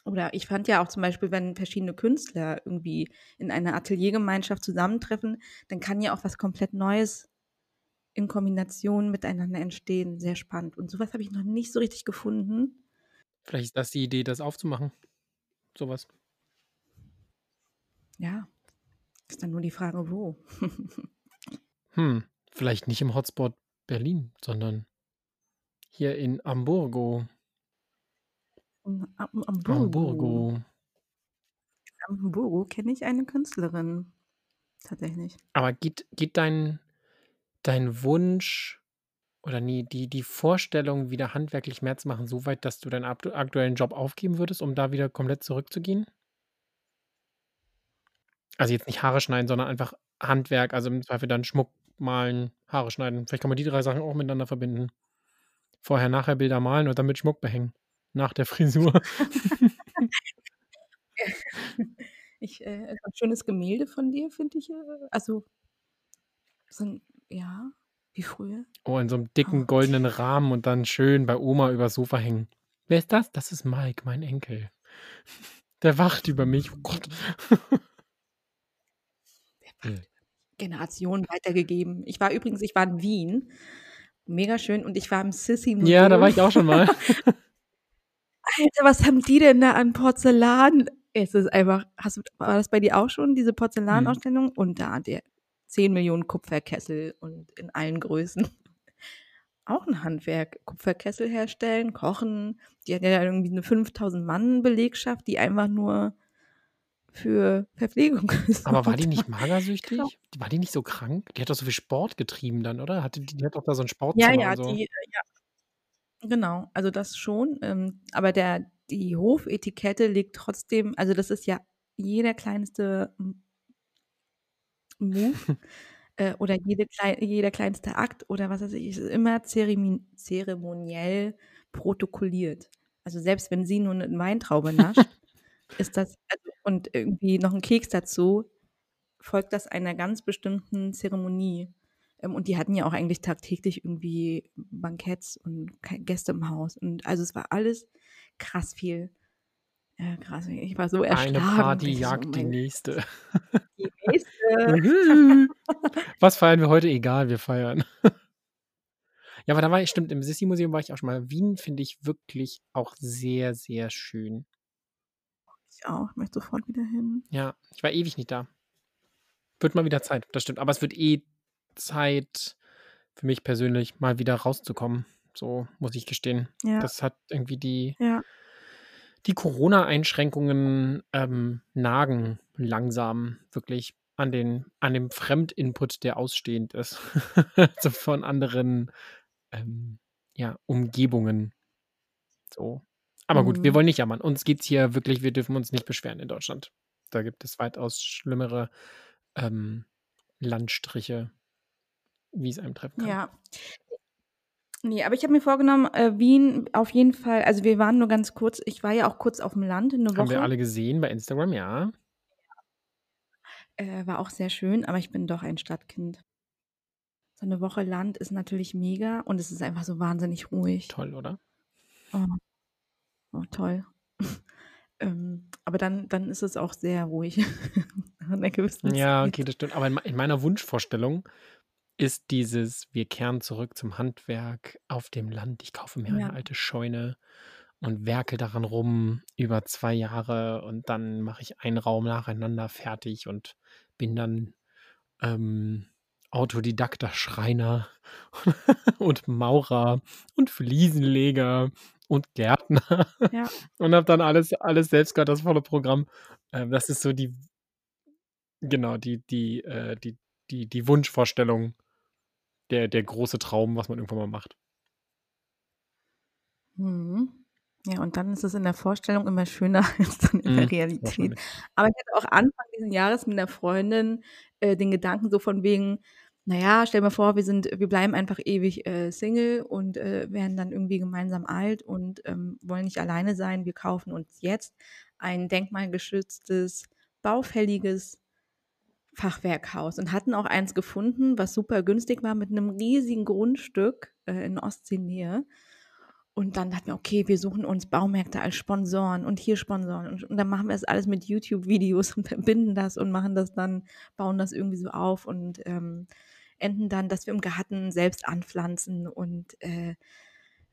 Oder ich fand ja auch zum Beispiel, wenn verschiedene Künstler irgendwie in einer Ateliergemeinschaft zusammentreffen, dann kann ja auch was komplett Neues in Kombination miteinander entstehen. Sehr spannend. Und sowas habe ich noch nicht so richtig gefunden. Vielleicht ist das die Idee, das aufzumachen. Sowas. Ja, ist dann nur die Frage, wo. [LAUGHS] Hm, vielleicht nicht im Hotspot Berlin, sondern hier in Hamburgo. Am, am, am Burgo. Hamburgo. Am Burgo kenne ich eine Künstlerin. Tatsächlich. Aber geht, geht dein, dein Wunsch oder nie, die, die Vorstellung, wieder handwerklich mehr zu machen, so weit, dass du deinen aktu- aktuellen Job aufgeben würdest, um da wieder komplett zurückzugehen? Also jetzt nicht Haare schneiden, sondern einfach Handwerk, also im Zweifel dann Schmuck malen, Haare schneiden. Vielleicht kann man die drei Sachen auch miteinander verbinden. Vorher, nachher Bilder malen und dann mit Schmuck behängen. Nach der Frisur. [LAUGHS] [LAUGHS] Ich, äh, ein schönes Gemälde von dir, finde ich. Äh, also, so ein, ja, wie früher. Oh, in so einem dicken goldenen Rahmen und dann schön bei Oma übers Sofa hängen. Wer ist das? Das ist Mike, mein Enkel. [LAUGHS] Der wacht über mich. Oh Gott. Generation weitergegeben. Ich war übrigens, ich war in Wien. Mega schön. Und ich war im Sissy Museum. Ja, da war ich auch schon mal. [LAUGHS] Alter, was haben die denn da an Porzellan? Es ist einfach, hast du, war das bei dir auch schon, diese Mhm. Porzellanausstellung? Und da, der, 10 Millionen Kupferkessel und in allen Größen. [LAUGHS] Auch ein Handwerk. Kupferkessel herstellen, kochen. Die hat ja irgendwie eine 5000 Mann Belegschaft, die einfach nur für Verpflegung [LAUGHS] ist. Aber war die nicht magersüchtig? War die nicht so krank? Die hat doch so viel Sport getrieben dann, oder? Hatte die, die hat doch da so ein Sportzimmer Ja, ja, so. die, äh, ja. Genau, also das schon. Ähm, aber der, die Hofetikette liegt trotzdem, also das ist ja jeder kleinste Move [LAUGHS] äh, oder jede jeder kleinste Akt oder was weiß ich, ist immer zeremi zeremoniell protokolliert. Also selbst wenn sie nur eine Weintraube nascht, [LAUGHS] ist das, also, und irgendwie noch ein Keks dazu, folgt das einer ganz bestimmten Zeremonie. Ähm, und die hatten ja auch eigentlich tagtäglich irgendwie Banketts und Gäste im Haus. Und also es war alles krass viel. Ja, krass. Ich war so erschlagen. Eine Party Ich so, jagt die nächste. die nächste. Was feiern wir heute? Egal, wir feiern. Ja, aber da war ich, stimmt, im Sissi-Museum war ich auch schon mal. Wien finde ich wirklich auch sehr, sehr schön. Ich auch. Ich möchte sofort wieder hin. Ja, ich war ewig nicht da. Wird mal wieder Zeit, das stimmt. Aber es wird eh Zeit für mich persönlich, mal wieder rauszukommen. So muss ich gestehen. Ja. Das hat irgendwie die, Ja. die Corona-Einschränkungen ähm, nagen langsam wirklich an, den, an dem Fremdinput, der ausstehend ist. [LAUGHS] so von anderen ähm, ja, Umgebungen. So. Aber gut, wir Mhm. wollen nicht jammern. Uns geht's hier wirklich, wir dürfen uns nicht beschweren in Deutschland. Da gibt es weitaus schlimmere ähm, Landstriche, wie es einem treffen kann. Ja. Nee, aber ich habe mir vorgenommen, äh, Wien auf jeden Fall, also wir waren nur ganz kurz, ich war ja auch kurz auf dem Land eine Haben Woche. wir alle gesehen bei Instagram, ja. Äh, war auch sehr schön, aber ich bin doch ein Stadtkind. So eine Woche Land ist natürlich mega und es ist einfach so wahnsinnig ruhig. Toll, oder? Oh, oh toll. [LAUGHS] ähm, aber dann, dann ist es auch sehr ruhig. [LAUGHS] An einer gewissen Ja, Zeit. okay, das stimmt. Aber in, in meiner Wunschvorstellung ist dieses, wir kehren zurück zum Handwerk auf dem Land. Ich kaufe mir Ja. eine alte Scheune und werkel daran rum über zwei Jahre und dann mache ich einen Raum nacheinander fertig und bin dann ähm, autodidakter Schreiner [LAUGHS] und Maurer und Fliesenleger und Gärtner Ja. [LAUGHS] und habe dann alles, alles selbst gehabt, das volle Programm. Ähm, das ist so die, genau, die, die, äh, die, die, die Wunschvorstellung, der, der große Traum, was man irgendwann mal macht. Mhm. Ja, und dann ist es in der Vorstellung immer schöner [LAUGHS] als dann in Mhm, der Realität. wahrscheinlich. Aber ich hatte auch Anfang dieses Jahres mit einer Freundin äh, den Gedanken so von wegen, naja, stell mal vor, wir sind, wir bleiben einfach ewig äh, Single und äh, werden dann irgendwie gemeinsam alt und ähm, wollen nicht alleine sein. Wir kaufen uns jetzt ein denkmalgeschütztes, baufälliges Fachwerkhaus und hatten auch eins gefunden, was super günstig war, mit einem riesigen Grundstück äh, in Ostseenähe. Und dann dachten wir, okay, wir suchen uns Baumärkte als Sponsoren und hier Sponsoren. Und, und dann machen wir das alles mit YouTube-Videos [LAUGHS] und verbinden das und machen das dann, bauen das irgendwie so auf und ähm, enden dann, dass wir im Garten selbst anpflanzen und äh,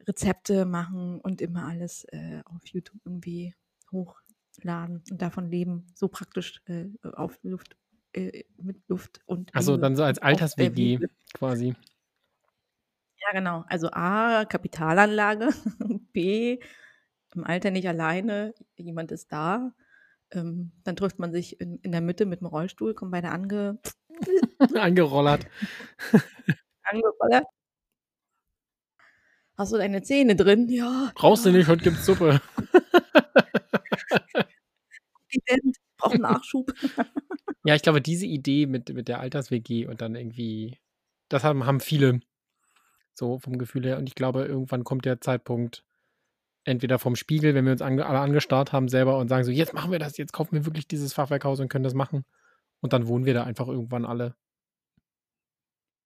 Rezepte machen und immer alles äh, auf YouTube irgendwie hochladen und davon leben. So praktisch äh, auf Luft, äh, mit Luft und Also dann so als Alters-WG quasi. Ja, genau. Also A, Kapitalanlage, [LAUGHS] B, im Alter nicht alleine, jemand ist da. Ähm, dann trifft man sich in, in der Mitte mit dem Rollstuhl, kommen beide ange, [LAUGHS] Angerollert. angerollert. Hast du deine Zähne drin? Ja. Brauchst du nicht, heute gibt's Suppe. Braucht Nachschub. [LAUGHS] Ja, ich glaube, diese Idee mit, mit der Alters-WG und dann irgendwie, das haben, haben viele so vom Gefühl her. Und ich glaube, irgendwann kommt der Zeitpunkt, entweder vom Spiegel, wenn wir uns ange, alle angestarrt haben selber und sagen so, jetzt machen wir das, jetzt kaufen wir wirklich dieses Fachwerkhaus und können das machen. Und dann wohnen wir da einfach irgendwann alle.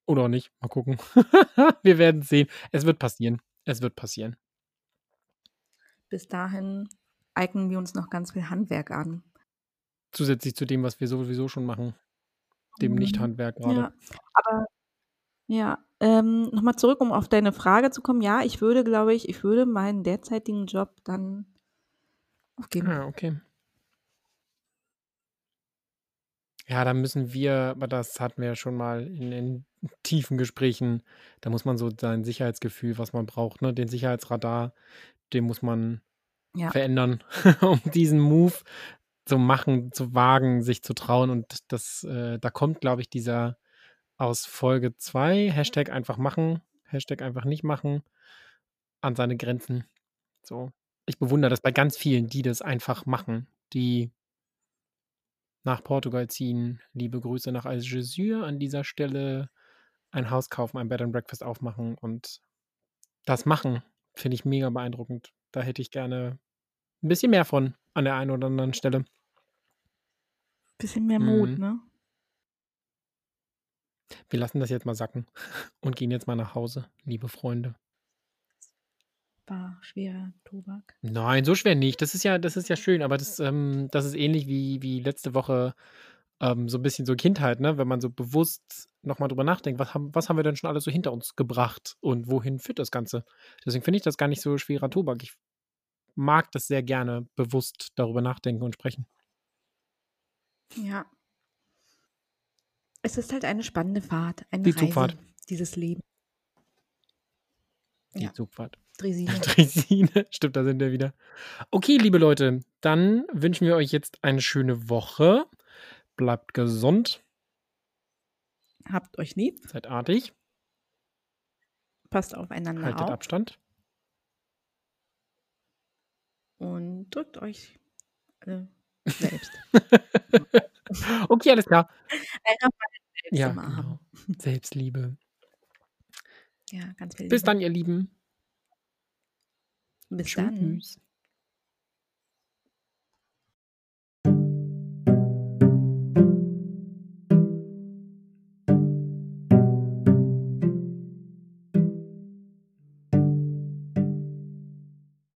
Oder auch nicht. Mal gucken. [LAUGHS] wir werden sehen. Es wird passieren. Es wird passieren. Bis dahin eignen wir uns noch ganz viel Handwerk an. Zusätzlich zu dem, was wir sowieso schon machen. Dem Mhm. Nicht-Handwerk gerade. Ja, aber ja, ähm, nochmal zurück, um auf deine Frage zu kommen. Ja, ich würde, glaube ich, ich würde meinen derzeitigen Job dann aufgeben. Ah, okay. Ja, da müssen wir aber das hatten wir ja schon mal in in tiefen Gesprächen, da muss man so sein Sicherheitsgefühl, was man braucht, ne, den Sicherheitsradar, den muss man Ja. verändern, [LAUGHS] um diesen Move zu machen, zu wagen, sich zu trauen und das äh, da kommt, glaube ich, dieser aus Folge 2, Hashtag einfach machen, Hashtag einfach nicht machen, an seine Grenzen. So. Ich bewundere das bei ganz vielen, die das einfach machen, die nach Portugal ziehen. Liebe Grüße nach Algesur an dieser Stelle. Ein Haus kaufen, ein Bed and Breakfast aufmachen und das machen, finde ich mega beeindruckend. Da hätte ich gerne ein bisschen mehr von an der einen oder anderen Stelle. Bisschen mehr Mut, Mhm. ne? Wir lassen das jetzt mal sacken [LAUGHS] und gehen jetzt mal nach Hause, liebe Freunde. War schwerer Tobak. Nein, so schwer nicht. Das ist ja, das ist ja schön, aber das, ähm, das ist ähnlich wie, wie letzte Woche ähm, so ein bisschen so Kindheit, ne? Wenn man so bewusst nochmal drüber nachdenkt, was haben, was haben wir denn schon alles so hinter uns gebracht und wohin führt das Ganze? Deswegen finde ich das gar nicht so schwerer Tobak. Ich mag das sehr gerne, bewusst darüber nachdenken und sprechen. Ja. Es ist halt eine spannende Fahrt, eine Die Reise, Zugfahrt. dieses Leben. Die Ja. Zugfahrt. Dresine. [LAUGHS] Draisine. Stimmt, da sind wir wieder. Okay, liebe Leute, dann wünschen wir euch jetzt eine schöne Woche. Bleibt gesund, Habt euch lieb, seid artig, passt aufeinander haltet auf Abstand. und drückt euch alle [LAUGHS] selbst. okay, alles klar. Selbst Ja, genau. Selbstliebe. Ja, ganz viel Bis Liebe. dann, ihr Lieben. Bis dann. Tschüss.